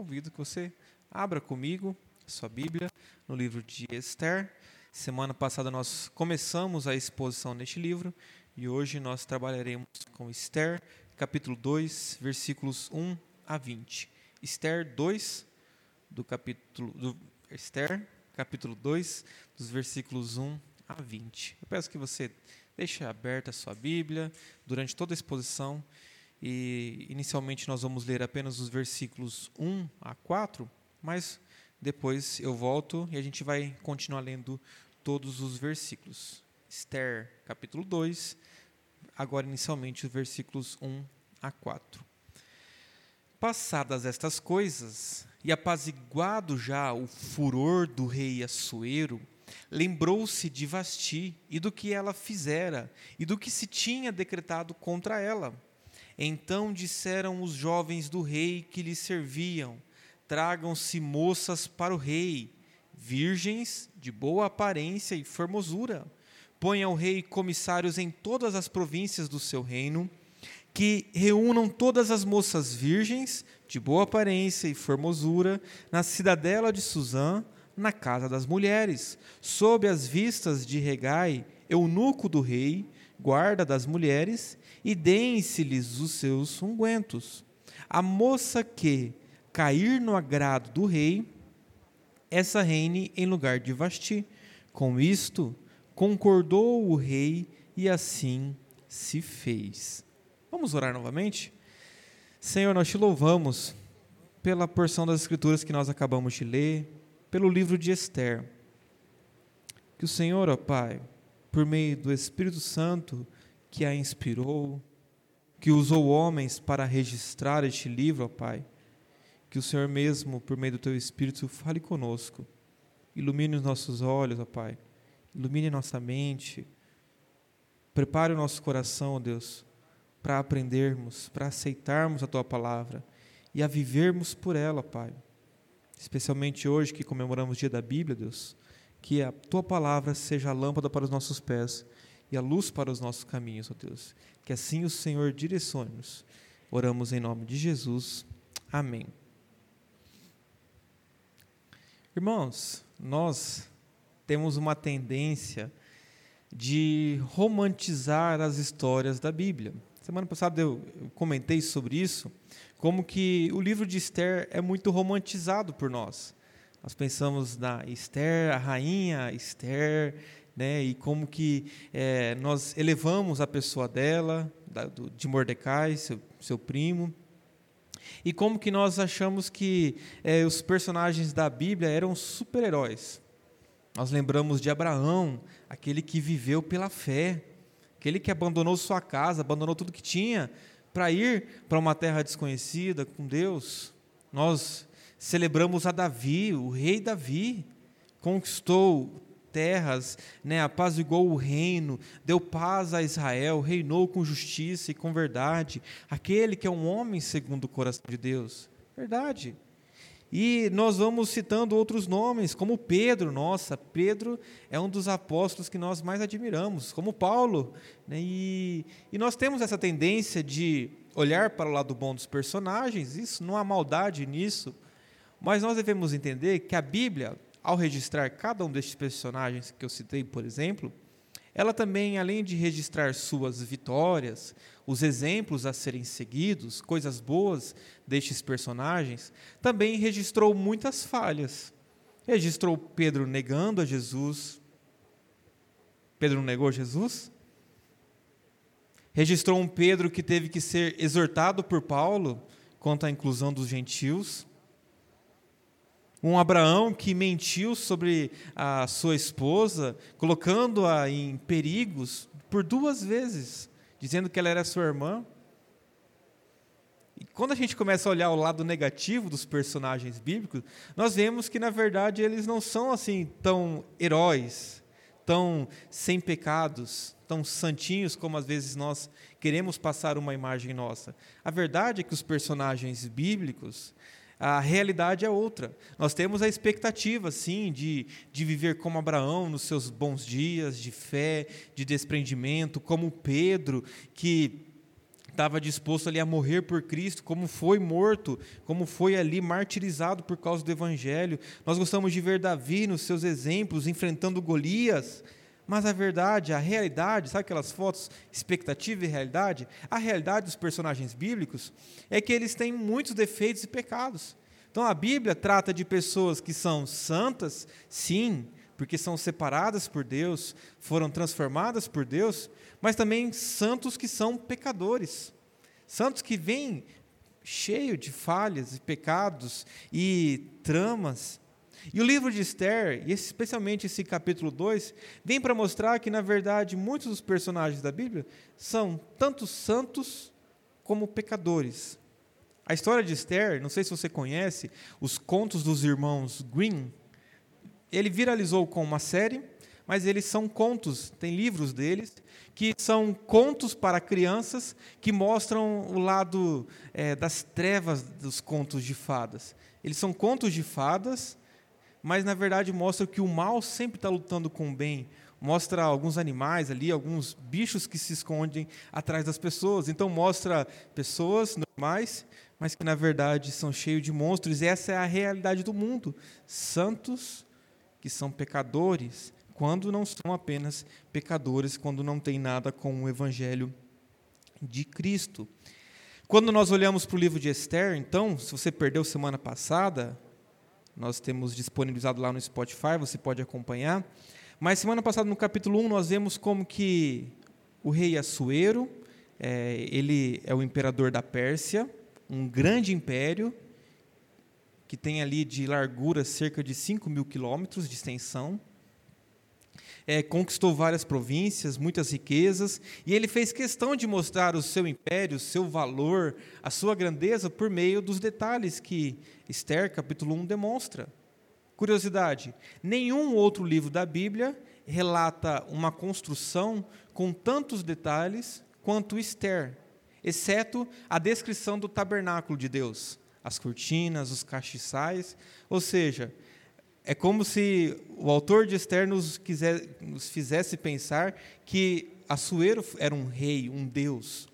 convido que você abra comigo sua Bíblia no livro de Esther. Semana passada nós começamos a exposição neste livro e hoje nós trabalharemos com Esther, capítulo 2, versículos 1 a 20. Esther 2, do capítulo do Esther, capítulo 2, dos versículos 1 a 20. Eu peço que você deixe aberta a sua Bíblia durante toda a exposição e inicialmente nós vamos ler apenas os versículos 1 a 4, mas depois eu volto e a gente vai continuar lendo todos os versículos. Esther, capítulo 2, agora inicialmente os versículos 1 a 4. Passadas estas coisas, e apaziguado já o furor do rei Assuero, lembrou-se de Vasti e do que ela fizera, e do que se tinha decretado contra ela então disseram os jovens do rei que lhe serviam: Tragam-se moças para o rei, virgens de boa aparência e formosura. Ponha ao rei comissários em todas as províncias do seu reino, que reúnam todas as moças virgens de boa aparência e formosura na cidadela de Suzã, na casa das mulheres, sob as vistas de Regai, eunuco do rei, guarda das mulheres, e deem-se-lhes os seus ungüentos. A moça que cair no agrado do rei, essa reine em lugar de Vasti. Com isto, concordou o rei e assim se fez. Vamos orar novamente? Senhor, nós te louvamos pela porção das Escrituras que nós acabamos de ler, pelo livro de Esther. Que o Senhor, ó Pai, por meio do Espírito Santo que a inspirou, que usou homens para registrar este livro, ó Pai. Que o Senhor mesmo, por meio do teu Espírito, fale conosco. Ilumine os nossos olhos, ó Pai. Ilumine nossa mente. Prepare o nosso coração, ó Deus, para aprendermos, para aceitarmos a tua palavra e a vivermos por ela, Pai. Especialmente hoje que comemoramos o dia da Bíblia, Deus que a tua palavra seja a lâmpada para os nossos pés e a luz para os nossos caminhos, ó Deus. Que assim o Senhor direcione-nos. Oramos em nome de Jesus. Amém. Irmãos, nós temos uma tendência de romantizar as histórias da Bíblia. Semana passada eu comentei sobre isso, como que o livro de Esther é muito romantizado por nós. Nós pensamos na Esther, a rainha Esther, né, e como que é, nós elevamos a pessoa dela, da, do, de Mordecai, seu, seu primo, e como que nós achamos que é, os personagens da Bíblia eram super-heróis. Nós lembramos de Abraão, aquele que viveu pela fé, aquele que abandonou sua casa, abandonou tudo que tinha para ir para uma terra desconhecida com Deus. Nós celebramos a Davi, o rei Davi, conquistou terras, né, apaziguou o reino, deu paz a Israel, reinou com justiça e com verdade, aquele que é um homem segundo o coração de Deus. Verdade. E nós vamos citando outros nomes, como Pedro, nossa, Pedro é um dos apóstolos que nós mais admiramos, como Paulo. Né? E, e nós temos essa tendência de olhar para o lado bom dos personagens, isso não há maldade nisso, mas nós devemos entender que a Bíblia, ao registrar cada um destes personagens que eu citei, por exemplo, ela também, além de registrar suas vitórias, os exemplos a serem seguidos, coisas boas destes personagens, também registrou muitas falhas. Registrou Pedro negando a Jesus. Pedro negou Jesus? Registrou um Pedro que teve que ser exortado por Paulo quanto à inclusão dos gentios. Um Abraão que mentiu sobre a sua esposa, colocando-a em perigos por duas vezes, dizendo que ela era sua irmã. E quando a gente começa a olhar o lado negativo dos personagens bíblicos, nós vemos que na verdade eles não são assim tão heróis, tão sem pecados, tão santinhos como às vezes nós queremos passar uma imagem nossa. A verdade é que os personagens bíblicos, a realidade é outra. Nós temos a expectativa, sim, de, de viver como Abraão nos seus bons dias, de fé, de desprendimento, como Pedro, que estava disposto ali a morrer por Cristo, como foi morto, como foi ali martirizado por causa do Evangelho. Nós gostamos de ver Davi nos seus exemplos, enfrentando Golias. Mas a verdade, a realidade, sabe aquelas fotos, expectativa e realidade? A realidade dos personagens bíblicos é que eles têm muitos defeitos e pecados. Então a Bíblia trata de pessoas que são santas, sim, porque são separadas por Deus, foram transformadas por Deus, mas também santos que são pecadores. Santos que vêm cheio de falhas e pecados e tramas. E o livro de Esther, e especialmente esse capítulo 2, vem para mostrar que, na verdade, muitos dos personagens da Bíblia são tanto santos como pecadores. A história de Esther, não sei se você conhece, os contos dos irmãos Green, ele viralizou com uma série, mas eles são contos, tem livros deles, que são contos para crianças que mostram o lado é, das trevas dos contos de fadas. Eles são contos de fadas, mas na verdade mostram que o mal sempre está lutando com o bem. Mostra alguns animais ali, alguns bichos que se escondem atrás das pessoas. Então mostra pessoas normais, mas que na verdade são cheios de monstros. Essa é a realidade do mundo. Santos que são pecadores, quando não são apenas pecadores, quando não tem nada com o evangelho de Cristo. Quando nós olhamos para o livro de Esther, então, se você perdeu semana passada, nós temos disponibilizado lá no Spotify, você pode acompanhar. Mas semana passada, no capítulo 1, nós vemos como que o rei Assuero, é, ele é o imperador da Pérsia, um grande império, que tem ali de largura cerca de 5 mil quilômetros de extensão. É, conquistou várias províncias, muitas riquezas, e ele fez questão de mostrar o seu império, o seu valor, a sua grandeza por meio dos detalhes que Esther, capítulo 1, demonstra. Curiosidade: nenhum outro livro da Bíblia relata uma construção com tantos detalhes quanto Esther, exceto a descrição do tabernáculo de Deus as cortinas, os castiçais. Ou seja, é como se o autor de Esther nos, quiser, nos fizesse pensar que Assuero era um rei, um deus,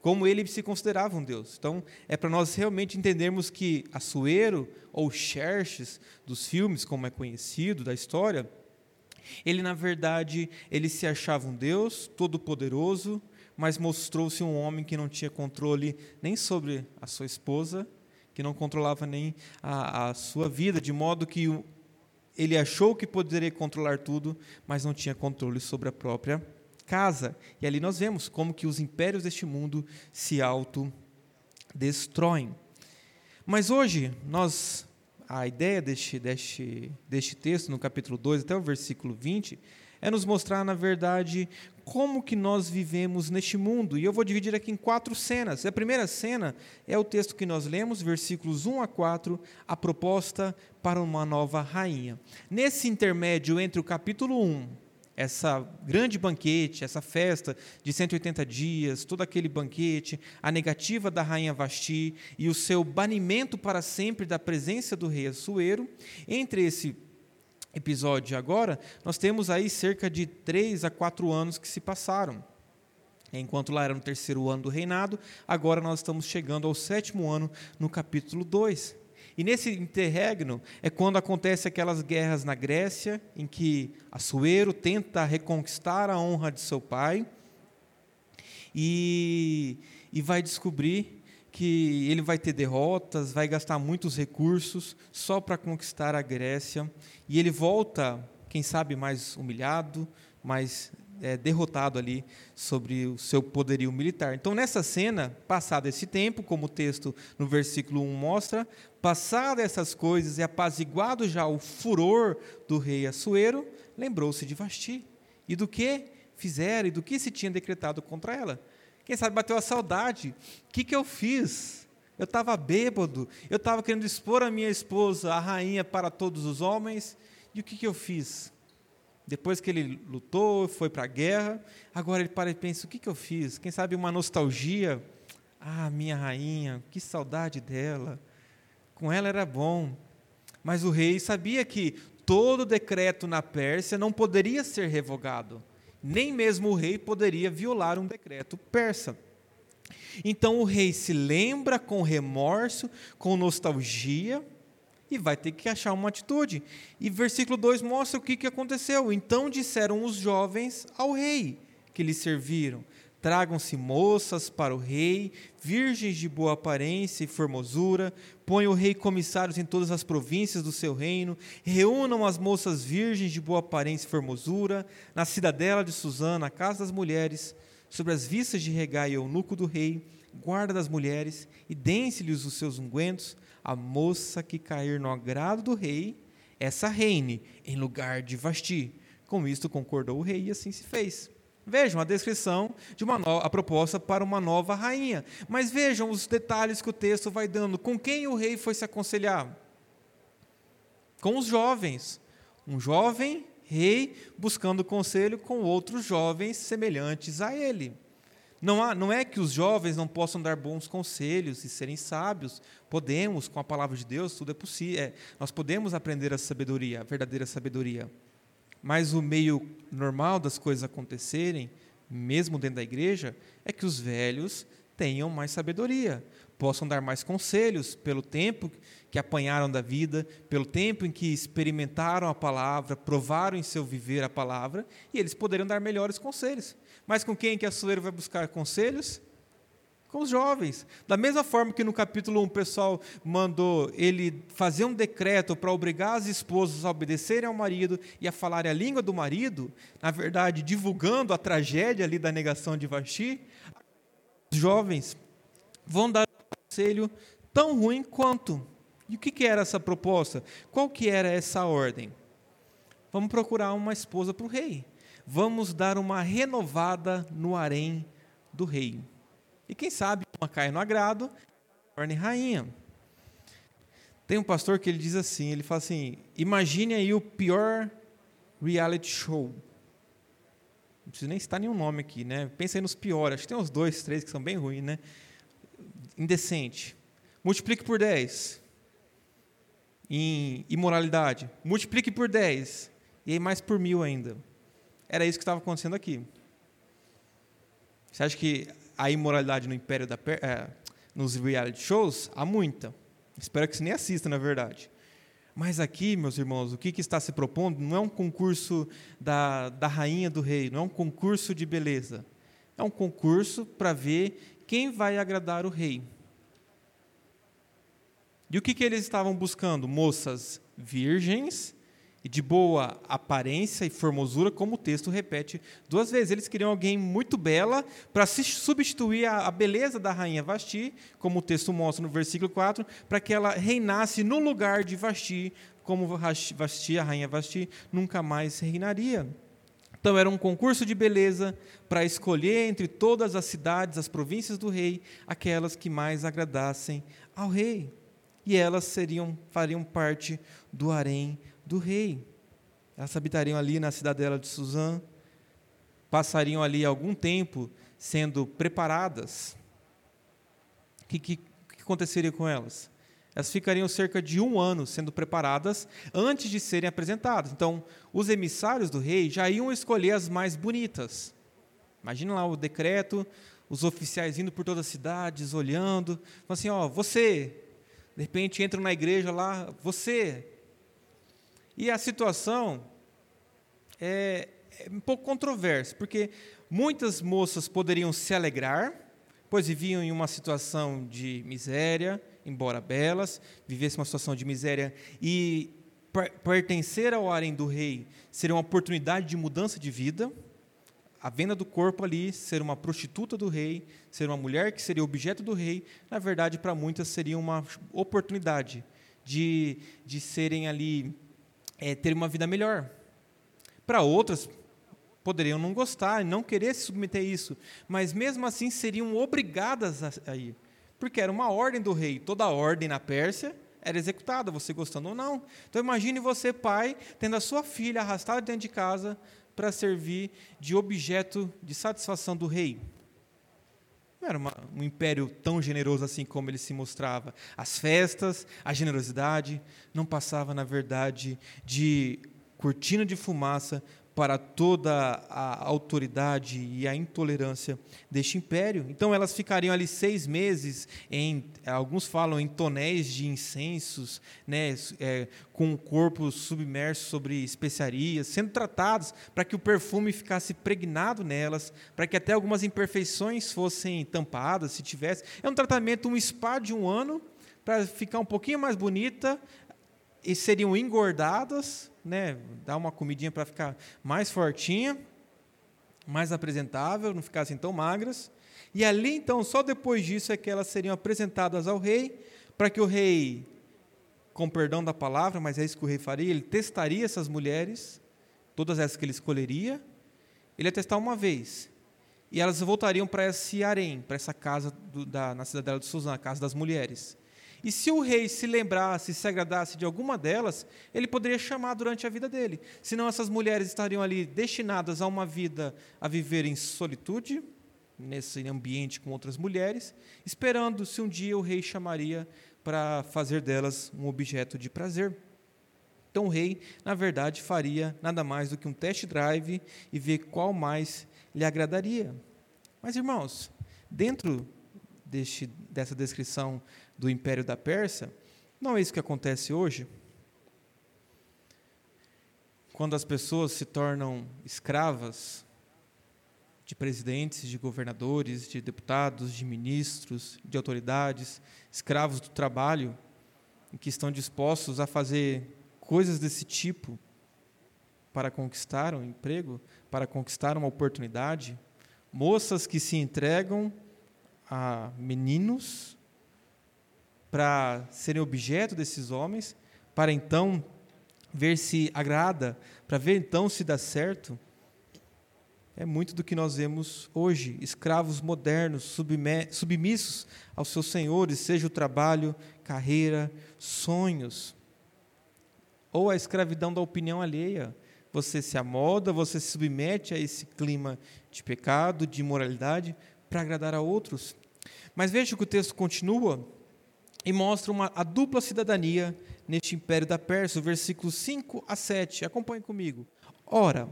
como ele se considerava um deus. Então, é para nós realmente entendermos que Assuero, ou Xerxes, dos filmes, como é conhecido, da história, ele, na verdade, ele se achava um deus todo-poderoso, mas mostrou-se um homem que não tinha controle nem sobre a sua esposa, que não controlava nem a, a sua vida, de modo que ele achou que poderia controlar tudo, mas não tinha controle sobre a própria casa. E ali nós vemos como que os impérios deste mundo se autodestroem. Mas hoje, nós, a ideia deste, deste, deste texto, no capítulo 2 até o versículo 20, é nos mostrar, na verdade, como que nós vivemos neste mundo. E eu vou dividir aqui em quatro cenas. A primeira cena é o texto que nós lemos, versículos 1 a 4, a proposta para uma nova rainha. Nesse intermédio entre o capítulo 1, essa grande banquete, essa festa de 180 dias, todo aquele banquete, a negativa da rainha Vasti e o seu banimento para sempre da presença do rei Assuero, entre esse episódio agora, nós temos aí cerca de três a quatro anos que se passaram. Enquanto lá era no terceiro ano do reinado, agora nós estamos chegando ao sétimo ano, no capítulo 2. E nesse interregno é quando acontecem aquelas guerras na Grécia, em que Assuero tenta reconquistar a honra de seu pai e, e vai descobrir que ele vai ter derrotas, vai gastar muitos recursos só para conquistar a Grécia, e ele volta, quem sabe, mais humilhado, mais é, derrotado ali sobre o seu poderio militar. Então, nessa cena, passado esse tempo, como o texto no versículo 1 mostra, passado essas coisas e apaziguado já o furor do rei Assuero, lembrou-se de Vasti e do que fizeram e do que se tinha decretado contra ela. Quem sabe bateu a saudade. O que, que eu fiz? Eu estava bêbado, eu estava querendo expor a minha esposa, a rainha, para todos os homens. E o que, que eu fiz? Depois que ele lutou, foi para a guerra, agora ele para e pensa: o que, que eu fiz? Quem sabe uma nostalgia? Ah, minha rainha, que saudade dela. Com ela era bom. Mas o rei sabia que todo decreto na Pérsia não poderia ser revogado nem mesmo o rei poderia violar um decreto persa. Então o rei se lembra com remorso, com nostalgia, e vai ter que achar uma atitude. E versículo 2 mostra o que, aconteceu. Então disseram os jovens ao rei que lhe serviram: Tragam-se moças para o rei, virgens de boa aparência e formosura, põe o rei comissários em todas as províncias do seu reino, reúnam as moças virgens de boa aparência e formosura, na cidadela de Suzã, na casa das mulheres, sobre as vistas de Regai, eunuco do rei, guarda das mulheres, e deem-se-lhes os seus ungüentos, a moça que cair no agrado do rei, essa reine, em lugar de Vasti. Com isto concordou o rei, e assim se fez. Vejam a descrição de uma a proposta para uma nova rainha. Mas vejam os detalhes que o texto vai dando. Com quem o rei foi se aconselhar? Com os jovens. Um jovem rei buscando conselho com outros jovens semelhantes a ele. Não, há, não é que os jovens não possam dar bons conselhos e serem sábios. Podemos, com a palavra de Deus, tudo é possível. É, nós podemos aprender a sabedoria, a verdadeira sabedoria. Mas o meio normal das coisas acontecerem, mesmo dentro da igreja, é que os velhos tenham mais sabedoria, possam dar mais conselhos pelo tempo que apanharam da vida, pelo tempo em que experimentaram a palavra, provaram em seu viver a palavra, e eles poderiam dar melhores conselhos. Mas com quem que a Soeiro vai buscar conselhos? Com os jovens. Da mesma forma que no capítulo 1 o pessoal mandou ele fazer um decreto para obrigar as esposas a obedecerem ao marido e a falarem a língua do marido, na verdade, divulgando a tragédia ali da negação de Vasti, os jovens vão dar um conselho tão ruim quanto. E o que, que era essa proposta? Qual que era essa ordem? Vamos procurar uma esposa para o rei. Vamos dar uma renovada no harém do rei. E quem sabe uma cai no agrado, torne rainha. Tem um pastor que ele diz assim, ele fala assim, imagine aí o pior reality show. Não precisa nem citar nenhum nome aqui, né? Pensa aí nos piores, acho que tem uns dois, três que são bem ruins, né? Indecente. Multiplique por 10 em imoralidade. Multiplique por 10. E aí mais por mil ainda. Era isso que estava acontecendo aqui. Você acha que a imoralidade no Império da é, nos reality shows, há muita. Espero que você nem assista, na verdade. Mas aqui, meus irmãos, o que, que está se propondo não é um concurso da, da rainha do rei, não é um concurso de beleza. É um concurso para ver quem vai agradar o rei. E o que, que eles estavam buscando? Moças virgens e de boa aparência e formosura, como o texto repete duas vezes. Eles queriam alguém muito bela para substituir a, a, beleza da rainha Vasti, como o texto mostra no versículo 4, para que ela reinasse no lugar de Vasti, como Vasti, a rainha Vasti, nunca mais reinaria. Então era um concurso de beleza para escolher entre todas as cidades, as províncias do rei, aquelas que mais agradassem ao rei. E elas seriam, fariam parte do harém do rei. Elas habitariam ali na cidadela de Suzã, passariam ali algum tempo sendo preparadas. O que, que, que aconteceria com elas? Elas ficariam cerca de um ano sendo preparadas antes de serem apresentadas. Então, os emissários do rei já iam escolher as mais bonitas. Imagina lá o decreto, os oficiais indo por todas as cidades, olhando, falando assim, ó, você, de repente entram na igreja lá, você, e a situação é, é um pouco controversa, porque muitas moças poderiam se alegrar, pois viviam em uma situação de miséria, embora belas, vivessem uma situação de miséria e pertencer ao harém do rei seria uma oportunidade de mudança de vida. A venda do corpo ali, ser uma prostituta do rei, ser uma mulher que seria objeto do rei, na verdade, para muitas seria uma oportunidade de, de serem ali é, ter uma vida melhor. Para outras, poderiam não gostar não querer se submeter a isso, mas mesmo assim seriam obrigadas a, ir, porque era uma ordem do rei. Toda ordem na Pérsia era executada, você gostando ou não. Então imagine você, pai, tendo a sua filha arrastada dentro de casa para servir de objeto de satisfação do rei. Não era uma, um império tão generoso assim como ele se mostrava. As festas, a generosidade, não passava, na verdade, de cortina de fumaça para toda a autoridade e a intolerância deste império. Então elas ficariam ali seis meses em, alguns falam em tonéis de incensos, né, é, com o corpo submerso sobre especiarias, sendo tratadas para que o perfume ficasse pregnado nelas, para que até algumas imperfeições fossem tampadas, se tivesse. É um tratamento, um spa de um ano, para ficar um pouquinho mais bonita, e seriam engordadas, né, dar uma comidinha para ficar mais fortinha, mais apresentável, não ficassem tão magras. E ali, então, só depois disso é que elas seriam apresentadas ao rei, para que o rei, com perdão da palavra, mas é isso que o rei faria, ele testaria essas mulheres, todas essas que ele escolheria, ele ia testar uma vez. E elas voltariam para esse harém, para essa casa do, da, na cidadela de Suzã, a casa das mulheres. E se o rei se lembrasse, se agradasse de alguma delas, ele poderia chamar durante a vida dele. Senão essas mulheres estariam ali destinadas a uma vida a viver em solitude, nesse ambiente com outras mulheres, esperando se um dia o rei chamaria para fazer delas um objeto de prazer. Então o rei, na verdade, faria nada mais do que um test drive e ver qual mais lhe agradaria. Mas irmãos, dentro deste, dessa descrição do Império da Pérsia, não é isso que acontece hoje? Quando as pessoas se tornam escravas de presidentes, de governadores, de deputados, de ministros, de autoridades, escravos do trabalho, que estão dispostos a fazer coisas desse tipo para conquistar um emprego, para conquistar uma oportunidade, moças que se entregam a meninos para serem objeto desses homens, para então ver se agrada, para ver então se dá certo. É muito do que nós vemos hoje, escravos modernos, submissos aos seus senhores, seja o trabalho, carreira, sonhos, ou a escravidão da opinião alheia. Você se amoda, você se submete a esse clima de pecado, de imoralidade, para agradar a outros. Mas veja que o texto continua e mostra uma, a dupla cidadania neste império da Pérsia, versículos 5 a 7. Acompanhe comigo. Ora,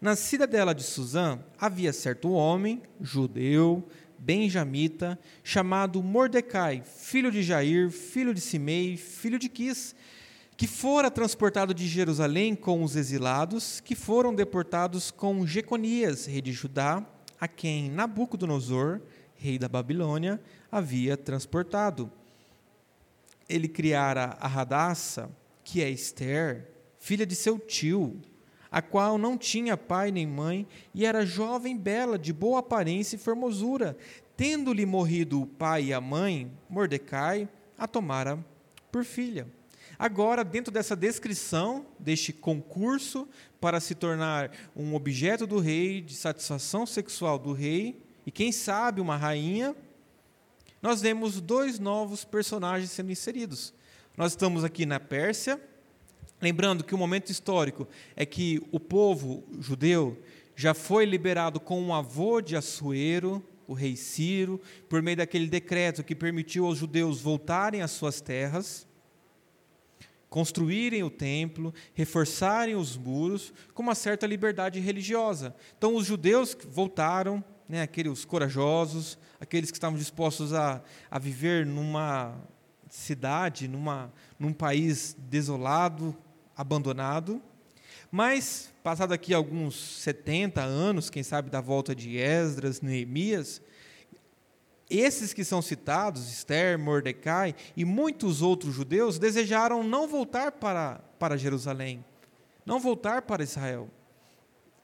na cidadela de Suzã havia certo homem, judeu, benjamita, chamado Mordecai, filho de Jair, filho de Simei, filho de Quis, que fora transportado de Jerusalém com os exilados, que foram deportados com Jeconias, rei de Judá, a quem Nabucodonosor, rei da Babilônia, havia transportado ele criara a Radassa, que é Esther, filha de seu tio, a qual não tinha pai nem mãe, e era jovem bela, de boa aparência e formosura. Tendo-lhe morrido o pai e a mãe, Mordecai a tomara por filha. Agora, dentro dessa descrição, deste concurso para se tornar um objeto do rei, de satisfação sexual do rei, e quem sabe uma rainha, nós vemos dois novos personagens sendo inseridos. Nós estamos aqui na Pérsia, lembrando que o momento histórico é que o povo judeu já foi liberado com um avô de Assuero, o rei Ciro, por meio daquele decreto que permitiu aos judeus voltarem às suas terras, construírem o templo, reforçarem os muros, com uma certa liberdade religiosa. Então, os judeus voltaram, né, aqueles corajosos, aqueles que estavam dispostos a, a viver numa cidade, numa, num país desolado, abandonado. Mas, passado aqui alguns 70 anos, quem sabe da volta de Esdras, Neemias, esses que são citados, Esther, Mordecai e muitos outros judeus, desejaram não voltar para, para Jerusalém, não voltar para Israel.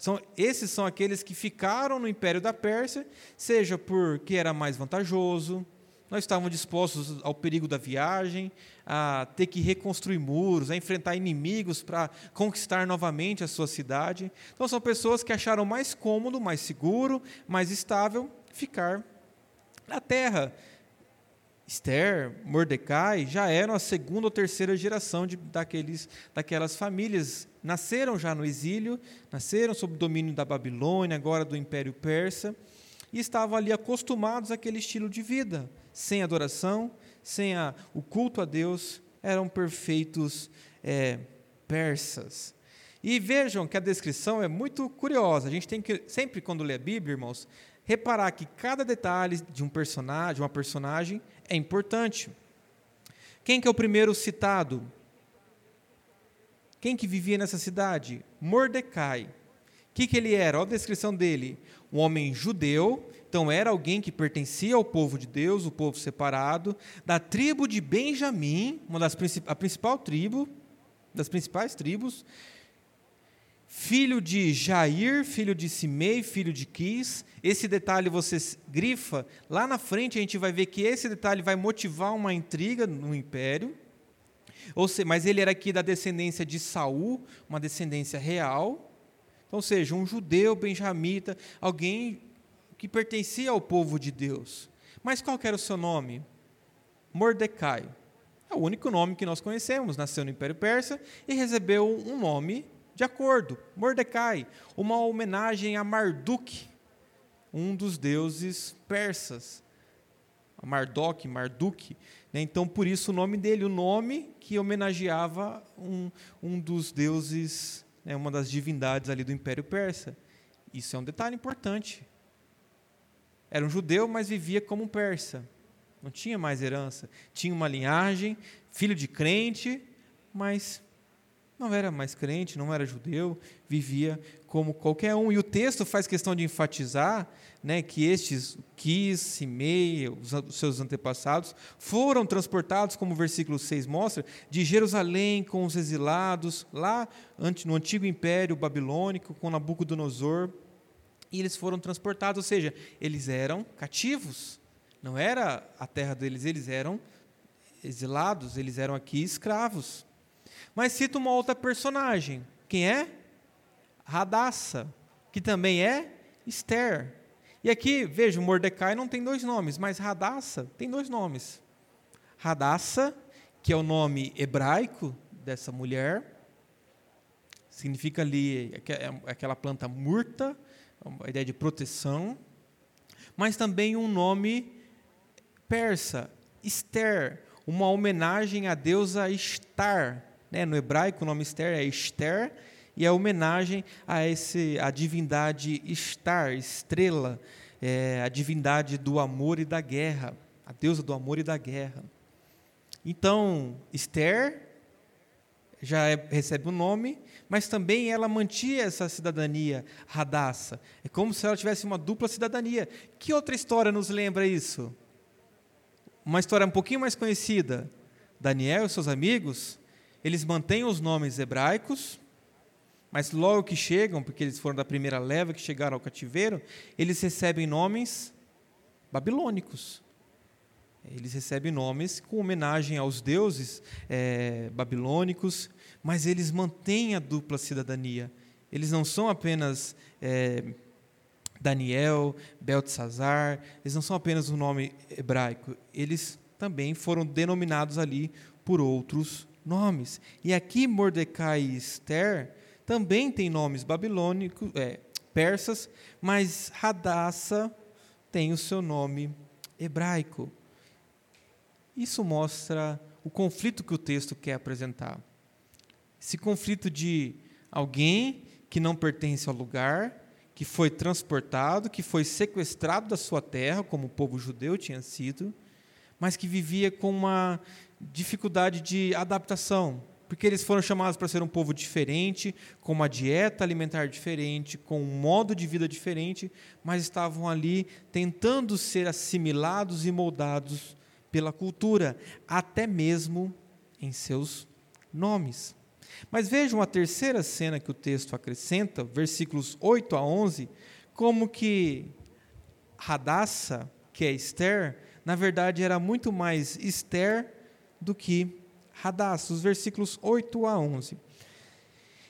São, esses são aqueles que ficaram no Império da Pérsia, seja porque era mais vantajoso, não estavam dispostos ao perigo da viagem, a ter que reconstruir muros, a enfrentar inimigos para conquistar novamente a sua cidade. Então, são pessoas que acharam mais cômodo, mais seguro, mais estável ficar na terra. Esther, Mordecai já eram a segunda ou terceira geração de, daqueles, daquelas famílias. Nasceram já no exílio, nasceram sob o domínio da Babilônia, agora do Império Persa, e estavam ali acostumados àquele estilo de vida, sem adoração, sem a, o culto a Deus, eram perfeitos é, persas. E vejam que a descrição é muito curiosa. A gente tem que, sempre quando lê a Bíblia, irmãos, reparar que cada detalhe de um personagem, uma personagem, é importante. Quem que é o primeiro citado? Quem que vivia nessa cidade? Mordecai. O que, que ele era? Olha a descrição dele. Um homem judeu, então era alguém que pertencia ao povo de Deus, o povo separado, da tribo de Benjamim, uma das a principal tribo, das principais tribos, filho de Jair, filho de Simei, filho de Quis. Esse detalhe você grifa, lá na frente a gente vai ver que esse detalhe vai motivar uma intriga no império. Ou seja, mas ele era aqui da descendência de Saul, uma descendência real. Então, ou seja, um judeu benjamita, alguém que pertencia ao povo de Deus. Mas qual era o seu nome? Mordecai. É o único nome que nós conhecemos. Nasceu no Império Persa e recebeu um nome de acordo. Mordecai, uma homenagem a Marduk, um dos deuses persas. Marduk, Marduk. Né? Então, por isso o nome dele, o nome que homenageava um, um dos deuses, né, uma das divindades ali do Império Persa. Isso é um detalhe importante. Era um judeu, mas vivia como um persa. Não tinha mais herança. Tinha uma linhagem, filho de crente, mas não era mais crente, não era judeu, vivia como qualquer um. E o texto faz questão de enfatizar né, que estes Quis, Simei, os, seus antepassados, foram transportados, como o versículo 6 mostra, de Jerusalém com os exilados, lá no antigo império babilônico, com Nabucodonosor, e eles foram transportados, ou seja, eles eram cativos. Não era a terra deles, eles eram exilados, eles eram aqui escravos. Mas cita uma outra personagem. Quem é? Radassa, que também é Esther. E aqui, veja, Mordecai não tem dois nomes, mas Radassa tem dois nomes. Radassa, que é o nome hebraico dessa mulher, significa ali é aquela planta murta, a ideia de proteção, mas também um nome persa, Esther, uma homenagem à deusa Estar, né? No hebraico, o nome Esther é Esther, e é homenagem a esse, a divindade Estar, estrela, é, a divindade do amor e da guerra, a deusa do amor e da guerra. Então, Esther já é, recebe o um nome, mas também ela mantinha essa cidadania radaça. É como se ela tivesse uma dupla cidadania. Que outra história nos lembra isso? Uma história um pouquinho mais conhecida. Daniel e seus amigos eles mantêm os nomes hebraicos, mas logo que chegam, porque eles foram da primeira leva que chegaram ao cativeiro, eles recebem nomes babilônicos. Eles recebem nomes com homenagem aos deuses é, babilônicos, mas eles mantêm a dupla cidadania. Eles não são apenas é, Daniel, Beltesazar, eles não são apenas um nome hebraico, eles também foram denominados ali por outros nomes. E aqui Mordecai e Esther também têm nomes babilônicos, é, persas, mas Radassa tem o seu nome hebraico. Isso mostra o conflito que o texto quer apresentar. Esse conflito de alguém que não pertence ao lugar, que foi transportado, que foi sequestrado da sua terra, como o povo judeu tinha sido, mas que vivia com uma dificuldade de adaptação, porque eles foram chamados para ser um povo diferente, com uma dieta alimentar diferente, com um modo de vida diferente, mas estavam ali tentando ser assimilados e moldados pela cultura, até mesmo em seus nomes. Mas vejam a terceira cena que o texto acrescenta, versículos 8 a 11, como que Radassa, que é Esther, na verdade era muito mais Esther do que Hadass, os versículos 8 a 11.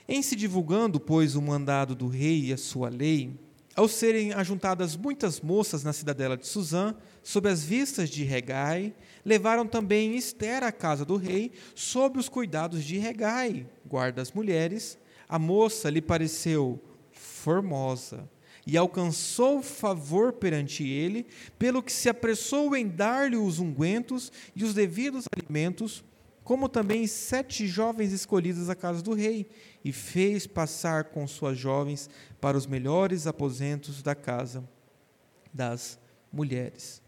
Em se divulgando, pois, o mandado do rei e a sua lei, ao serem ajuntadas muitas moças na cidadela de Suzã, sob as vistas de Regai, levaram também Esther à casa do rei, sob os cuidados de Regai, guarda das mulheres. A moça lhe pareceu formosa e alcançou favor perante ele, pelo que se apressou em dar-lhe os ungüentos e os devidos alimentos, como também sete jovens escolhidas à casa do rei, e fez passar com suas jovens para os melhores aposentos da casa das mulheres.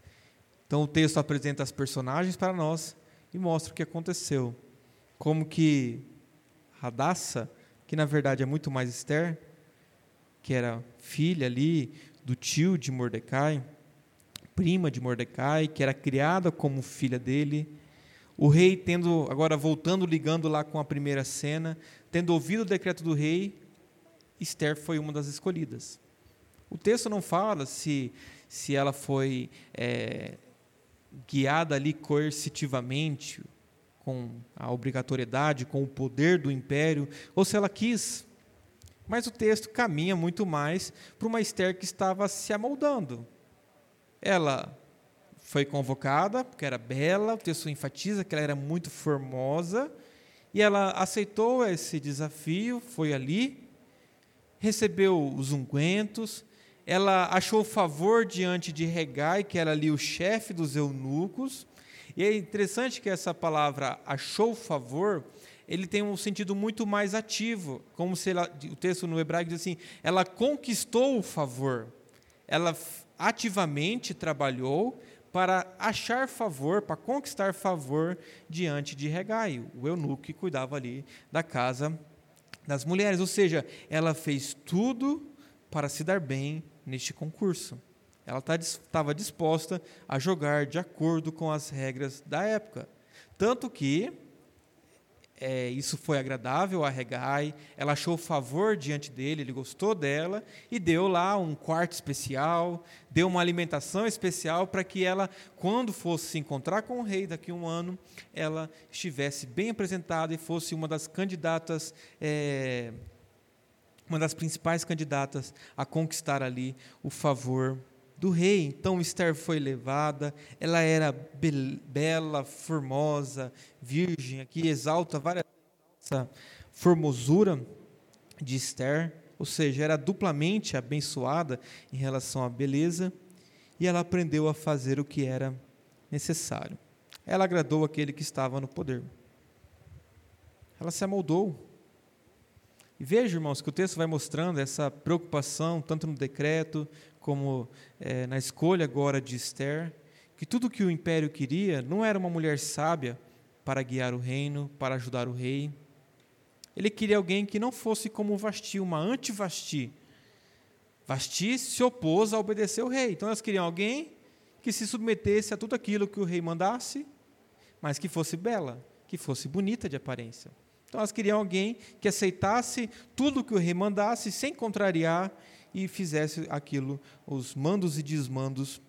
Então o texto apresenta as personagens para nós e mostra o que aconteceu. Como que Radassa, que na verdade é muito mais Esther, que era filha ali do tio de Mordecai, prima de Mordecai, que era criada como filha dele, o rei, tendo, agora voltando, ligando lá com a primeira cena, tendo ouvido o decreto do rei, Esther foi uma das escolhidas. O texto não fala se, se ela foi é, guiada ali coercitivamente, com a obrigatoriedade, com o poder do império, ou se ela quis. Mas o texto caminha muito mais para uma Esther que estava se amoldando. Ela foi convocada, porque era bela, o texto enfatiza que ela era muito formosa, e ela aceitou esse desafio, foi ali, recebeu os ungüentos, ela achou favor diante de Regai, que era ali o chefe dos eunucos, e é interessante que essa palavra achou favor, ele tem um sentido muito mais ativo, como se ela, o texto no hebraico diz assim, ela conquistou o favor, ela ativamente trabalhou para achar favor, para conquistar favor diante de Regai, o eunuco que cuidava ali da casa das mulheres. Ou seja, ela fez tudo para se dar bem neste concurso. Ela estava tá disposta a jogar de acordo com as regras da época. Tanto que é, isso foi agradável a Regai, ela achou favor diante dele, ele gostou dela e deu lá um quarto especial, deu uma alimentação especial para que ela, quando fosse se encontrar com o rei daqui a um ano, ela estivesse bem apresentada e fosse uma das candidatas, é, uma das principais candidatas a conquistar ali o favor do rei. Então Esther foi levada, ela era be bela, formosa, virgem, aqui exalta várias essa formosura de Esther, ou seja, era duplamente abençoada em relação à beleza, e ela aprendeu a fazer o que era necessário. Ela agradou aquele que estava no poder. Ela se amoldou. E veja, irmãos, que o texto vai mostrando essa preocupação, tanto no decreto como é, na escolha agora de Esther, que tudo que o império queria não era uma mulher sábia para guiar o reino, para ajudar o rei. Ele queria alguém que não fosse como Vasti, uma anti-Vasti. Vasti se opôs a obedecer ao rei. Então elas queriam alguém que se submetesse a tudo aquilo que o rei mandasse, mas que fosse bela, que fosse bonita de aparência. Então elas queriam alguém que aceitasse tudo que o rei mandasse sem contrariar e fizesse aquilo, os mandos e desmandos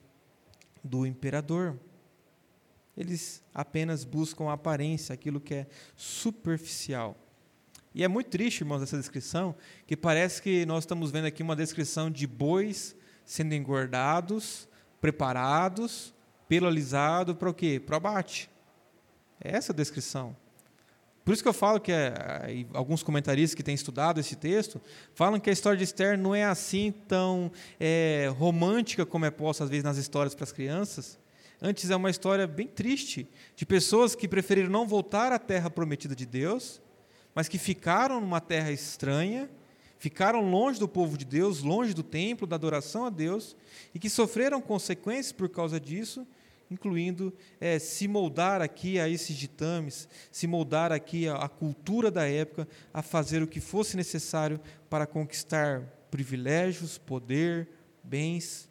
do imperador. Eles apenas buscam a aparência, aquilo que é superficial. E é muito triste, irmãos, essa descrição, que parece que nós estamos vendo aqui uma descrição de bois sendo engordados, preparados, pelo alisado para o quê? Para o abate. É essa a descrição. Por isso que eu falo que é, alguns comentaristas que têm estudado esse texto falam que a história de Esther não é assim tão é, romântica como é posta às vezes nas histórias para as crianças. Antes é uma história bem triste de pessoas que preferiram não voltar à terra prometida de Deus, mas que ficaram numa terra estranha, ficaram longe do povo de Deus, longe do templo, da adoração a Deus, e que sofreram consequências por causa disso incluindo é, se moldar aqui a esses ditames, se moldar aqui a, a cultura da época, a fazer o que fosse necessário para conquistar privilégios, poder, bens.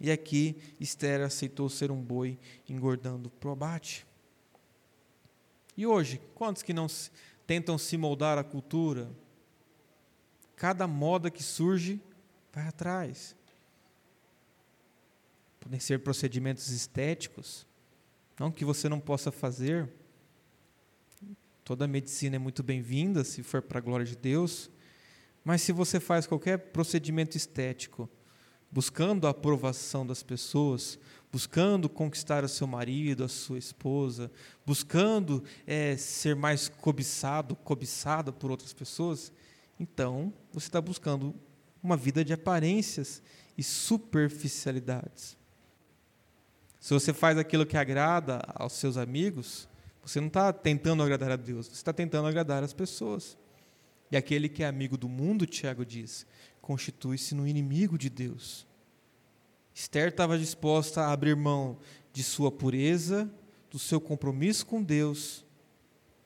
E aqui Esther aceitou ser um boi engordando para o abate. E hoje, quantos que não se, tentam se moldar à cultura? Cada moda que surge, vai atrás podem ser procedimentos estéticos, não que você não possa fazer. Toda medicina é muito bem-vinda, se for para a glória de Deus, mas se você faz qualquer procedimento estético, buscando a aprovação das pessoas, buscando conquistar o seu marido, a sua esposa, buscando é, ser mais cobiçado, cobiçada por outras pessoas, então você está buscando uma vida de aparências e superficialidades. Se você faz aquilo que agrada aos seus amigos, Você não está tentando agradar a Deus, você está tentando agradar as pessoas. E aquele que é amigo do mundo, Tiago diz, constitui-se no inimigo de Deus. Esther estava disposta a abrir mão de sua pureza, do seu compromisso com Deus,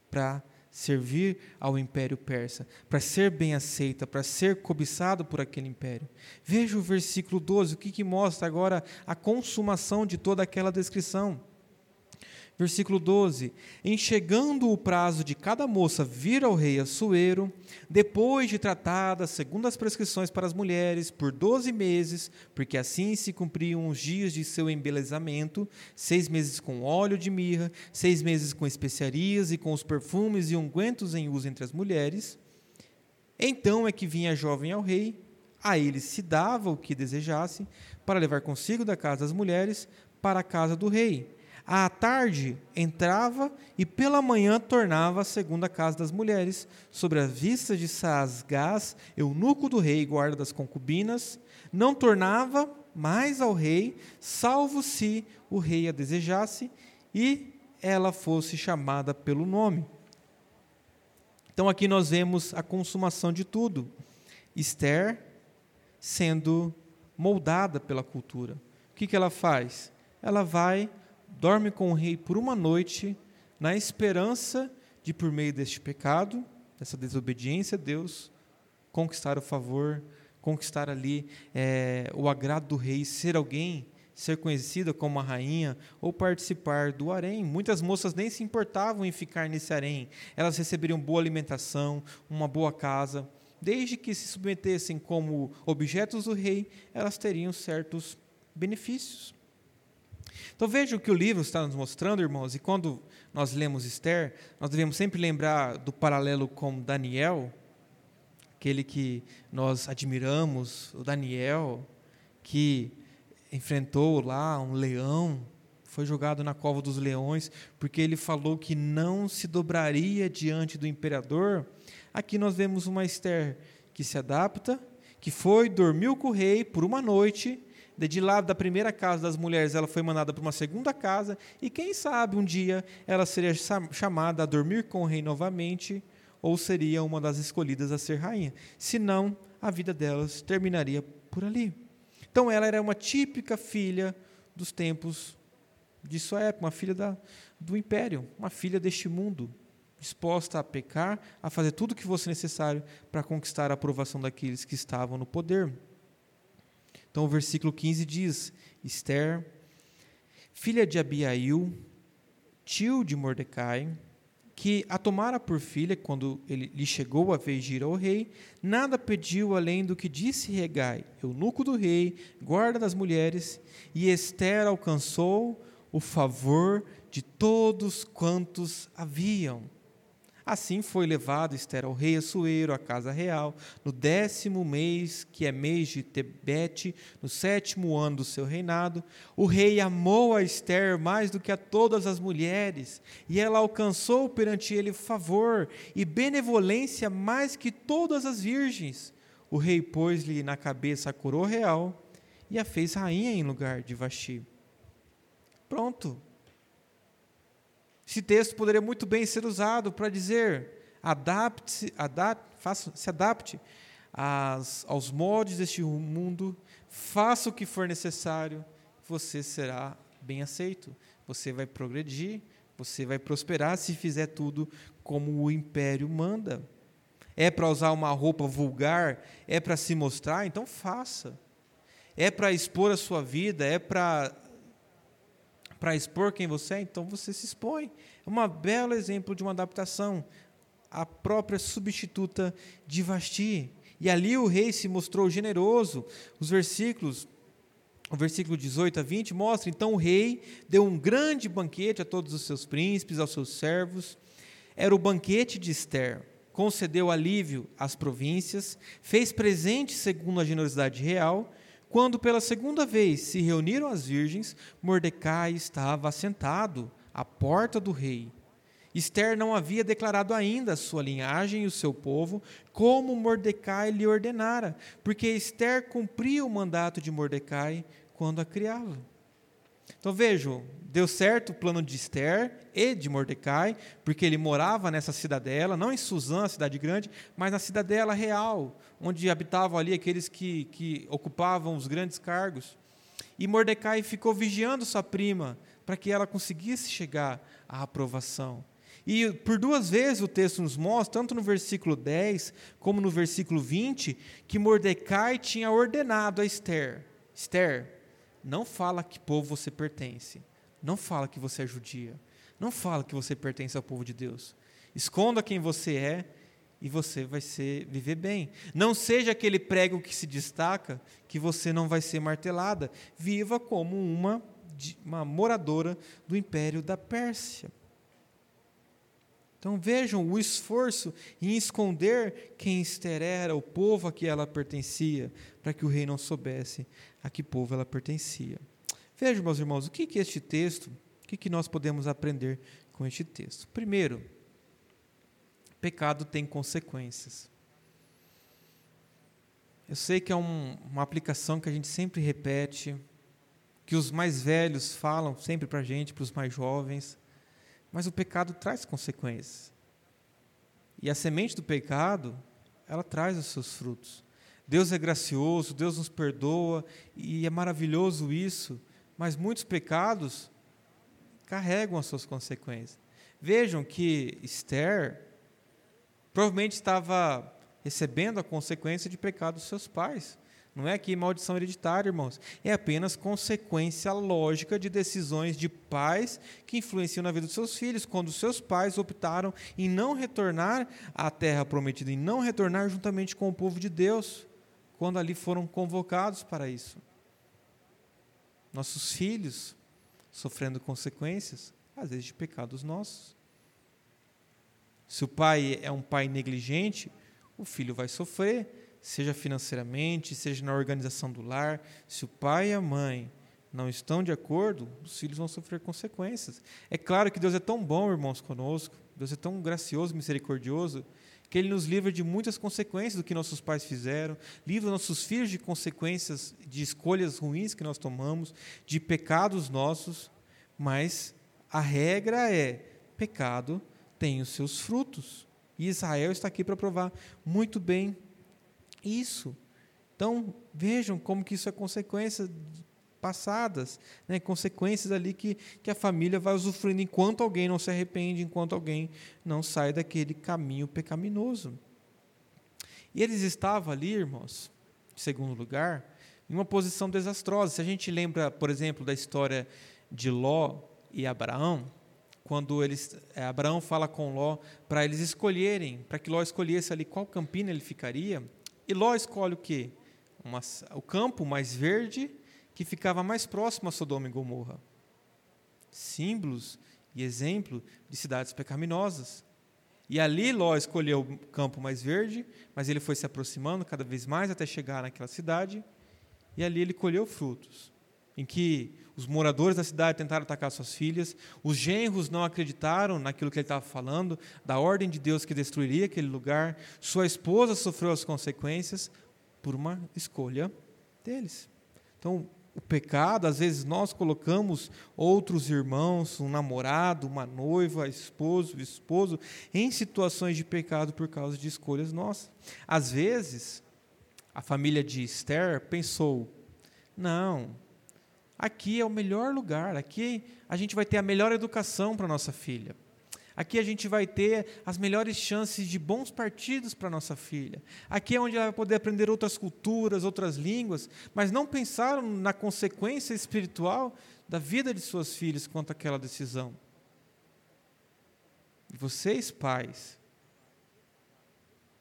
para servir ao império persa, para ser bem aceita, para ser cobiçado por aquele império. Veja o versículo 12, o que, que mostra agora a consumação de toda aquela descrição. Versículo 12: Em chegando o prazo de cada moça vir ao rei Assuero, depois de tratada segundo as prescrições para as mulheres, por doze meses, porque assim se cumpriam os dias de seu embelezamento, seis meses com óleo de mirra, seis meses com especiarias e com os perfumes e ungüentos em uso entre as mulheres, então é que vinha a jovem ao rei, a ele se dava o que desejasse, para levar consigo da casa das mulheres para a casa do rei à tarde entrava e pela manhã tornava a segunda casa das mulheres, sobre a vista de Saasgás, eunuco do rei, guarda das concubinas, não tornava mais ao rei, salvo se o rei a desejasse e ela fosse chamada pelo nome. Então aqui nós vemos a consumação de tudo. Esther sendo moldada pela cultura. O que, que ela faz? Ela vai dorme com o rei por uma noite, na esperança de, por meio deste pecado, dessa desobediência a Deus, conquistar o favor, conquistar ali é, o agrado do rei, ser alguém, ser conhecida como uma rainha, ou participar do harém. Muitas moças nem se importavam em ficar nesse harém, elas receberiam boa alimentação, uma boa casa. Desde que se submetessem como objetos do rei, elas teriam certos benefícios. Então veja o que o livro está nos mostrando, irmãos, e quando nós lemos Esther, nós devemos sempre lembrar do paralelo com Daniel, aquele que nós admiramos, o Daniel, que enfrentou lá um leão, foi jogado na cova dos leões, porque ele falou que não se dobraria diante do imperador. Aqui nós vemos uma Esther que se adapta, que foi, dormiu com o rei por uma noite, de lá da primeira casa das mulheres, ela foi mandada para uma segunda casa, e quem sabe um dia ela seria chamada a dormir com o rei novamente, ou seria uma das escolhidas a ser rainha. Se não, a vida delas terminaria por ali. Então ela era uma típica filha dos tempos de sua época, uma filha da, do império, uma filha deste mundo, disposta a pecar, a fazer tudo o que fosse necessário para conquistar a aprovação daqueles que estavam no poder. Então o versículo 15 diz: Esther, filha de Abiail, tio de Mordecai, que a tomara por filha quando ele lhe chegou a vez de ir ao rei, nada pediu além do que disse Regai, eunuco do rei, guarda das mulheres, e Esther alcançou o favor de todos quantos haviam. Assim foi levado Esther ao rei Assuero, à casa real, no décimo mês, que é mês de Tebete, no sétimo ano do seu reinado. O rei amou a Esther mais do que a todas as mulheres, e ela alcançou perante ele favor e benevolência mais que todas as virgens. O rei pôs-lhe na cabeça a coroa real e a fez rainha em lugar de Vasti. Pronto, esse texto poderia muito bem ser usado para dizer: adapte-se, adapte, faça, se adapte às, aos moldes deste mundo, faça o que for necessário, você será bem aceito, você vai progredir, você vai prosperar se fizer tudo como o império manda. É para usar uma roupa vulgar, é para se mostrar, então faça. É para expor a sua vida, é para para expor quem você é, então você se expõe. É um belo exemplo de uma adaptação. A própria substituta de Vasti. E ali o rei se mostrou generoso. Os versículos, o versículo 18 a 20 mostra: então o rei deu um grande banquete a todos os seus príncipes, aos seus servos. Era o banquete de Esther. Concedeu alívio às províncias, fez presente segundo a generosidade real quando pela segunda vez se reuniram as virgens, Mordecai estava assentado à porta do rei. Esther não havia declarado ainda a sua linhagem e o seu povo, como Mordecai lhe ordenara, porque Esther cumpria o mandato de Mordecai quando a criava. Então vejam, deu certo o plano de Esther e de Mordecai, porque ele morava nessa cidadela, não em Suzã, a cidade grande, mas na cidadela real, onde habitavam ali aqueles que, que ocupavam os grandes cargos. E Mordecai ficou vigiando sua prima para que ela conseguisse chegar à aprovação. E por duas vezes o texto nos mostra, tanto no versículo 10 como no versículo 20, que Mordecai tinha ordenado a Esther: Esther, não fala que povo você pertence. Não fala que você é judia. Não fala que você pertence ao povo de Deus. Esconda quem você é e você vai ser, viver bem. Não seja aquele prego que se destaca que você não vai ser martelada. Viva como uma, uma moradora do império da Pérsia. Então vejam o esforço em esconder quem Esther era, o povo a que ela pertencia, para que o rei não soubesse a que povo ela pertencia. Vejam, meus irmãos, o que, este texto, o que, que nós podemos aprender com este texto? Primeiro, pecado tem consequências. Eu sei que é um, uma aplicação que a gente sempre repete, que os mais velhos falam sempre para a gente, para os mais jovens, mas o pecado traz consequências. E a semente do pecado, ela traz os seus frutos. Deus é gracioso, Deus nos perdoa, e é maravilhoso isso, mas muitos pecados carregam as suas consequências. Vejam que Esther provavelmente estava recebendo a consequência de pecado dos seus pais. Não é aqui maldição hereditária, irmãos. É apenas consequência lógica de decisões de pais que influenciam na vida dos seus filhos, quando seus pais optaram em não retornar à terra prometida, em não retornar juntamente com o povo de Deus, quando ali foram convocados para isso. Nossos filhos sofrendo consequências, às vezes de pecados nossos. Se o pai é um pai negligente, o filho vai sofrer seja financeiramente, seja na organização do lar, se o pai e a mãe não estão de acordo, os filhos vão sofrer consequências. É claro que Deus é tão bom, irmãos, conosco, Deus é tão gracioso, misericordioso, que Ele nos livra de muitas consequências do que nossos pais fizeram, livra nossos filhos de consequências de escolhas ruins que nós tomamos, de pecados nossos, mas a regra é: pecado tem os seus frutos. E Israel está aqui para provar muito bem isso. Então, vejam como que isso é consequência passadas, né? consequências ali que, que a família vai usufruindo enquanto alguém não se arrepende, enquanto alguém não sai daquele caminho pecaminoso. E eles estavam ali, irmãos, em segundo lugar, em uma posição desastrosa. Se a gente lembra, por exemplo, da história de Ló e Abraão, quando eles, é, Abraão fala com Ló para eles escolherem, para que Ló escolhesse ali qual campina ele ficaria, e Ló escolhe o quê? Uma, o campo mais verde que ficava mais próximo a Sodoma e Gomorra. Símbolos e exemplo de cidades pecaminosas. E ali Ló escolheu o campo mais verde, mas ele foi se aproximando cada vez mais até chegar naquela cidade, e ali ele colheu frutos, em que os moradores da cidade tentaram atacar suas filhas, os genros não acreditaram naquilo que ele estava falando, da ordem de Deus que destruiria aquele lugar, sua esposa sofreu as consequências por uma escolha deles. Então, o pecado, às vezes nós colocamos outros irmãos, um namorado, uma noiva, esposo, esposo, em situações de pecado por causa de escolhas nossas. Às vezes, a família de Esther pensou: não, aqui é o melhor lugar, aqui a gente vai ter a melhor educação para nossa filha. Aqui a gente vai ter as melhores chances de bons partidos para nossa filha. Aqui é onde ela vai poder aprender outras culturas, outras línguas, mas não pensaram na consequência espiritual da vida de suas filhas quanto àquela decisão. Vocês, pais,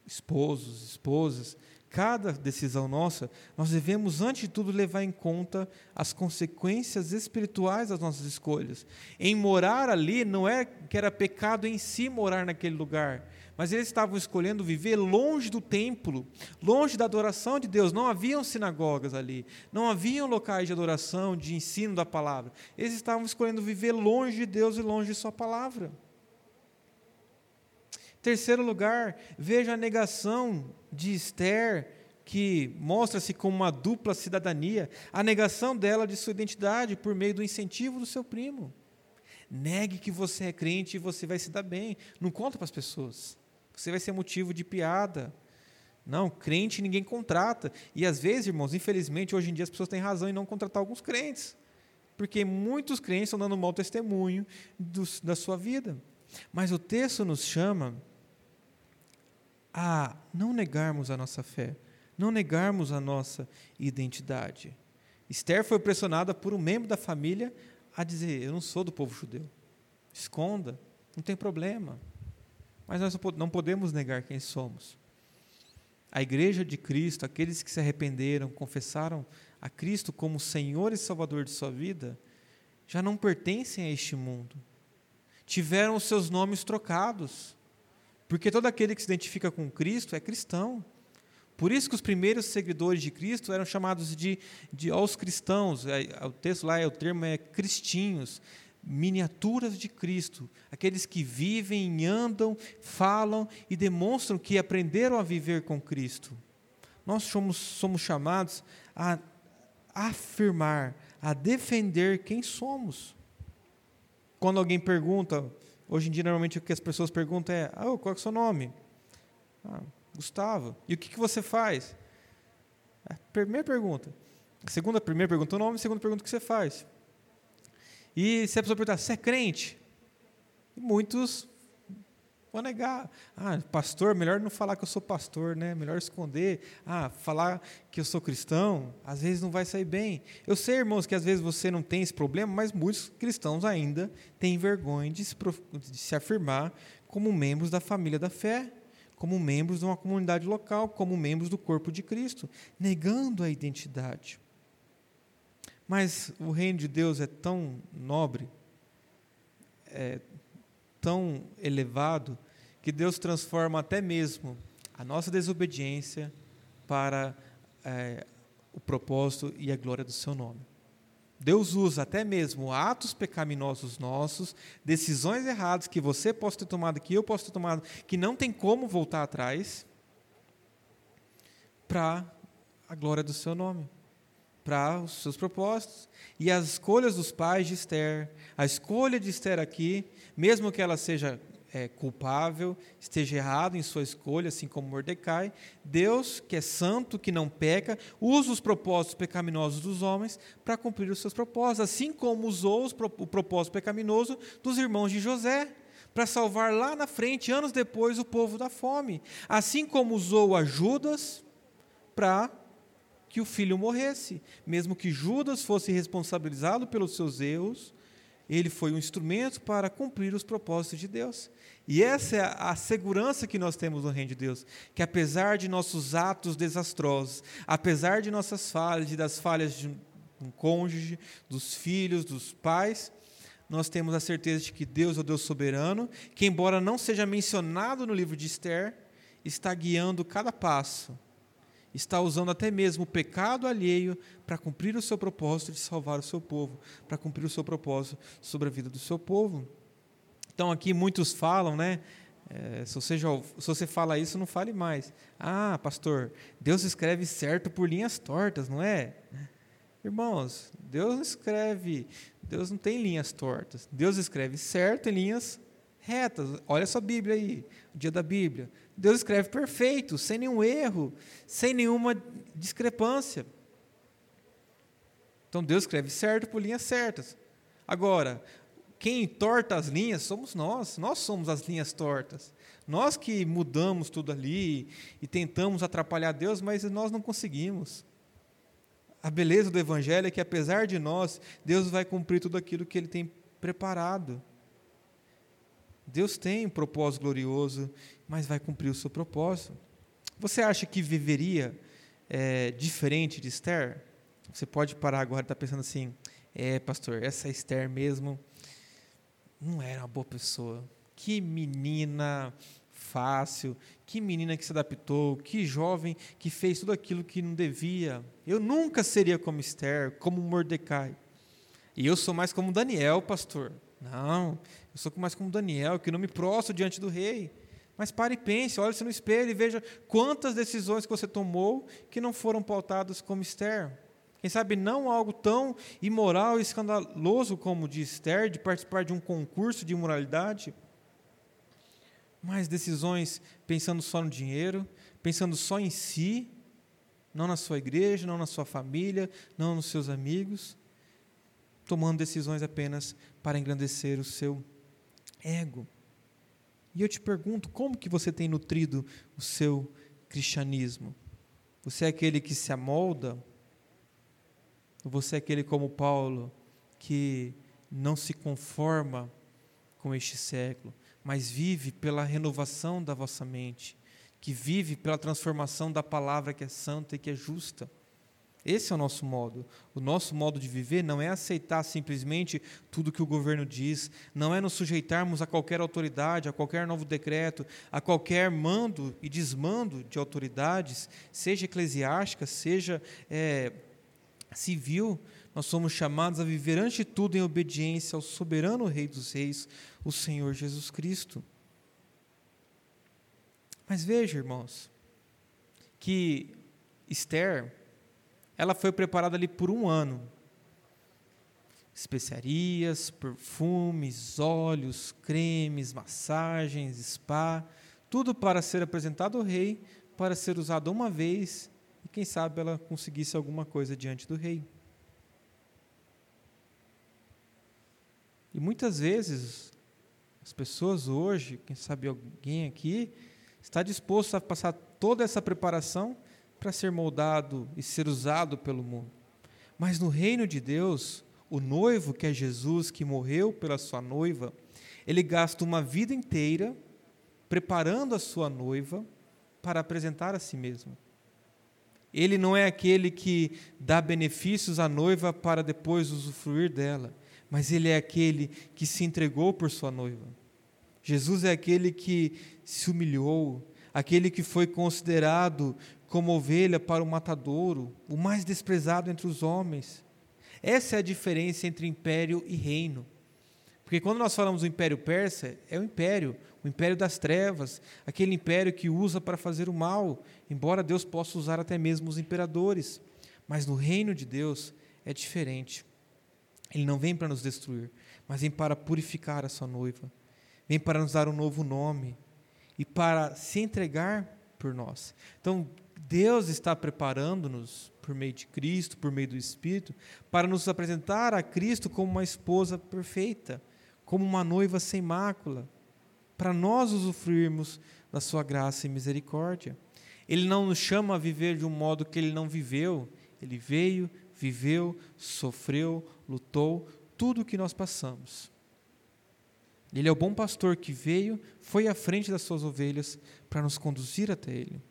esposos, esposas, cada decisão nossa, nós devemos, antes de tudo, levar em conta as consequências espirituais das nossas escolhas. Em morar ali, não é que era pecado em si morar naquele lugar, mas eles estavam escolhendo viver longe do templo, longe da adoração de Deus. Não haviam sinagogas ali, não haviam locais de adoração, de ensino da palavra. Eles estavam escolhendo viver longe de Deus e longe de Sua palavra. Terceiro lugar, veja a negação de Esther, que mostra-se como uma dupla cidadania, a negação dela de sua identidade por meio do incentivo do seu primo. Negue que você é crente e você vai se dar bem. Não conta para as pessoas. Você vai ser motivo de piada. Não, crente ninguém contrata. E às vezes, irmãos, infelizmente, hoje em dia as pessoas têm razão em não contratar alguns crentes. Porque muitos crentes estão dando mau testemunho do, da sua vida. Mas o texto nos chama a não negarmos a nossa fé, não negarmos a nossa identidade. Esther foi pressionada por um membro da família a dizer: Eu não sou do povo judeu. Esconda, não tem problema. Mas nós não podemos negar quem somos. A igreja de Cristo, aqueles que se arrependeram, confessaram a Cristo como Senhor e Salvador de sua vida, já não pertencem a este mundo. Tiveram os seus nomes trocados. Porque todo aquele que se identifica com Cristo é cristão. Por isso que os primeiros seguidores de Cristo eram chamados de, de aos cristãos. É, o texto lá, é, o termo é cristinhos, miniaturas de Cristo, aqueles que vivem, andam, falam e demonstram que aprenderam a viver com Cristo. Nós somos, somos chamados a afirmar, a defender quem somos. Quando alguém pergunta, hoje em dia normalmente o que as pessoas perguntam é: ah, qual é o seu nome? Ah, Gustavo. E o que, que você faz? A primeira pergunta. A segunda, a primeira pergunta o nome, a segunda pergunta o que você faz. E se a pessoa perguntar, você é crente? Muitos vão negar. Ah, pastor, melhor não falar que eu sou pastor, né? Melhor esconder. Ah, falar que eu sou cristão, às vezes não vai sair bem. Eu sei, irmãos, que às vezes você não tem esse problema, mas muitos cristãos ainda têm vergonha de se, de se afirmar como membros da família da fé como membros de uma comunidade local, como membros do corpo de Cristo, negando a identidade. Mas o reino de Deus é tão nobre, é tão elevado, que Deus transforma até mesmo a nossa desobediência para é, o propósito e a glória do seu nome. Deus usa até mesmo atos pecaminosos nossos, decisões erradas que você possa ter tomado, que eu posso ter tomado, que não tem como voltar atrás, para a glória do seu nome, para os seus propósitos. E as escolhas dos pais de Esther, a escolha de Esther aqui, mesmo que ela seja é, culpável, esteja errado em sua escolha, assim como Mordecai, Deus, que é santo, que não peca, usa os propósitos pecaminosos dos homens para cumprir os seus propósitos, assim como usou os, o propósito pecaminoso dos irmãos de José, para salvar lá na frente, anos depois, o povo da fome. Assim como usou a Judas para que o filho morresse, mesmo que Judas fosse responsabilizado pelos seus erros, ele foi um instrumento para cumprir os propósitos de Deus. E essa é a segurança que nós temos no reino de Deus, que apesar de nossos atos desastrosos, apesar de nossas falhas e das falhas de um cônjuge, dos filhos, dos pais, nós temos a certeza de que Deus é o Deus soberano, que embora não seja mencionado no livro de Esther, está guiando cada passo está usando até mesmo o pecado alheio para cumprir o seu propósito de salvar o seu povo, para cumprir o seu propósito sobre a vida do seu povo. Então aqui muitos falam, né? É, se, você já, se você fala isso, não fale mais. Ah, pastor, Deus escreve certo por linhas tortas, não é? Irmãos, Deus não escreve, Deus não tem linhas tortas. Deus escreve certo em linhas retas. Olha sua Bíblia aí, o dia da Bíblia. Deus escreve perfeito, sem nenhum erro, sem nenhuma discrepância. Então Deus escreve certo por linhas certas. Agora, quem torta as linhas somos nós, nós somos as linhas tortas. Nós que mudamos tudo ali e tentamos atrapalhar Deus, mas nós não conseguimos. A beleza do Evangelho é que, apesar de nós, Deus vai cumprir tudo aquilo que Ele tem preparado. Deus tem um propósito glorioso, mas vai cumprir o seu propósito. Você acha que viveria é, diferente de Esther? Você pode parar agora e estar tá pensando assim: é, pastor, essa Esther mesmo não era uma boa pessoa. Que menina fácil, que menina que se adaptou, que jovem que fez tudo aquilo que não devia. Eu nunca seria como Esther, como Mordecai. E eu sou mais como Daniel, pastor. Não, eu sou mais como Daniel, que não me prostro diante do rei. Mas pare e pense, olhe-se no espelho e veja quantas decisões que você tomou que não foram pautadas como Esther. Quem sabe não algo tão imoral e escandaloso como de Esther, de participar de um concurso de imoralidade, mas decisões pensando só no dinheiro, pensando só em si, não na sua igreja, não na sua família, não nos seus amigos, tomando decisões apenas para engrandecer o seu ego. E eu te pergunto, como que você tem nutrido o seu cristianismo? Você é aquele que se amolda ou você é aquele como Paulo, que não se conforma com este século, mas vive pela renovação da vossa mente, que vive pela transformação da palavra que é santa e que é justa. Esse é o nosso modo. O nosso modo de viver não é aceitar simplesmente tudo que o governo diz, não é nos sujeitarmos a qualquer autoridade, a qualquer novo decreto, a qualquer mando e desmando de autoridades, seja eclesiástica, seja é, civil, nós somos chamados a viver ante de tudo em obediência ao soberano Rei dos Reis, o Senhor Jesus Cristo. Mas veja, irmãos, que Esther, ela foi preparada ali por um ano. Especiarias, perfumes, óleos, cremes, massagens, spa, tudo para ser apresentado ao rei, para ser usado uma vez e quem sabe ela conseguisse alguma coisa diante do rei. E muitas vezes as pessoas hoje, quem sabe alguém aqui, está disposto a passar toda essa preparação para ser moldado e ser usado pelo mundo. Mas no reino de Deus, o noivo, que é Jesus, que morreu pela sua noiva, ele gasta uma vida inteira preparando a sua noiva para apresentar a si mesmo. Ele não é aquele que dá benefícios à noiva para depois usufruir dela, mas ele é aquele que se entregou por sua noiva. Jesus é aquele que se humilhou, aquele que foi considerado como ovelha para o matadouro, o mais desprezado entre os homens. Essa é a diferença entre império e reino. Porque quando nós falamos do Império Persa, é o império, o império das trevas, aquele império que usa para fazer o mal, embora Deus possa usar até mesmo os imperadores. Mas no reino de Deus é diferente. Ele não vem para nos destruir, mas vem para purificar a sua noiva, vem para nos dar um novo nome e para se entregar por nós. Então, Deus está preparando-nos por meio de Cristo, por meio do Espírito, para nos apresentar a Cristo como uma esposa perfeita como uma noiva sem mácula, para nós usufruirmos da sua graça e misericórdia. Ele não nos chama a viver de um modo que ele não viveu. Ele veio, viveu, sofreu, lutou, tudo o que nós passamos. Ele é o bom pastor que veio, foi à frente das suas ovelhas para nos conduzir até ele.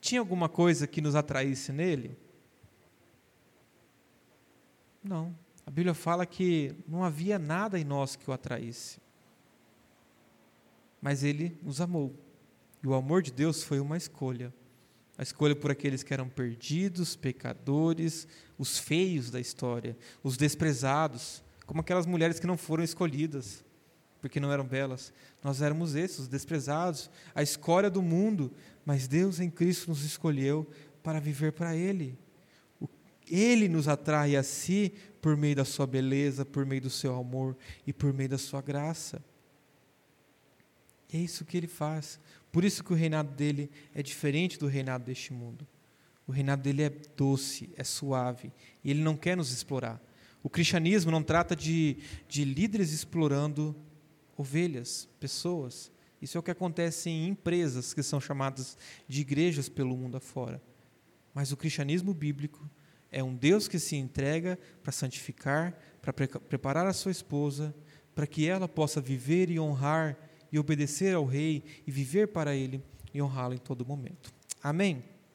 Tinha alguma coisa que nos atraísse nele? Não. A Bíblia fala que não havia nada em nós que o atraísse. Mas ele nos amou. E o amor de Deus foi uma escolha. A escolha por aqueles que eram perdidos, pecadores, os feios da história, os desprezados, como aquelas mulheres que não foram escolhidas porque não eram belas. Nós éramos esses, os desprezados, a escória do mundo, mas Deus em Cristo nos escolheu para viver para Ele. Ele nos atrai a si por meio da sua beleza, por meio do seu amor e por meio da sua graça. E é isso que ele faz. Por isso que o reinado dele é diferente do reinado deste mundo. O reinado dele é doce, é suave, e ele não quer nos explorar. O cristianismo não trata de, de líderes explorando ovelhas, pessoas. Isso é o que acontece em empresas que são chamadas de igrejas pelo mundo afora. Mas o cristianismo bíblico é um Deus que se entrega para santificar, para pre preparar a sua esposa, para que ela possa viver e honrar e obedecer ao Rei e viver para Ele e honrá-lo em todo momento. Amém?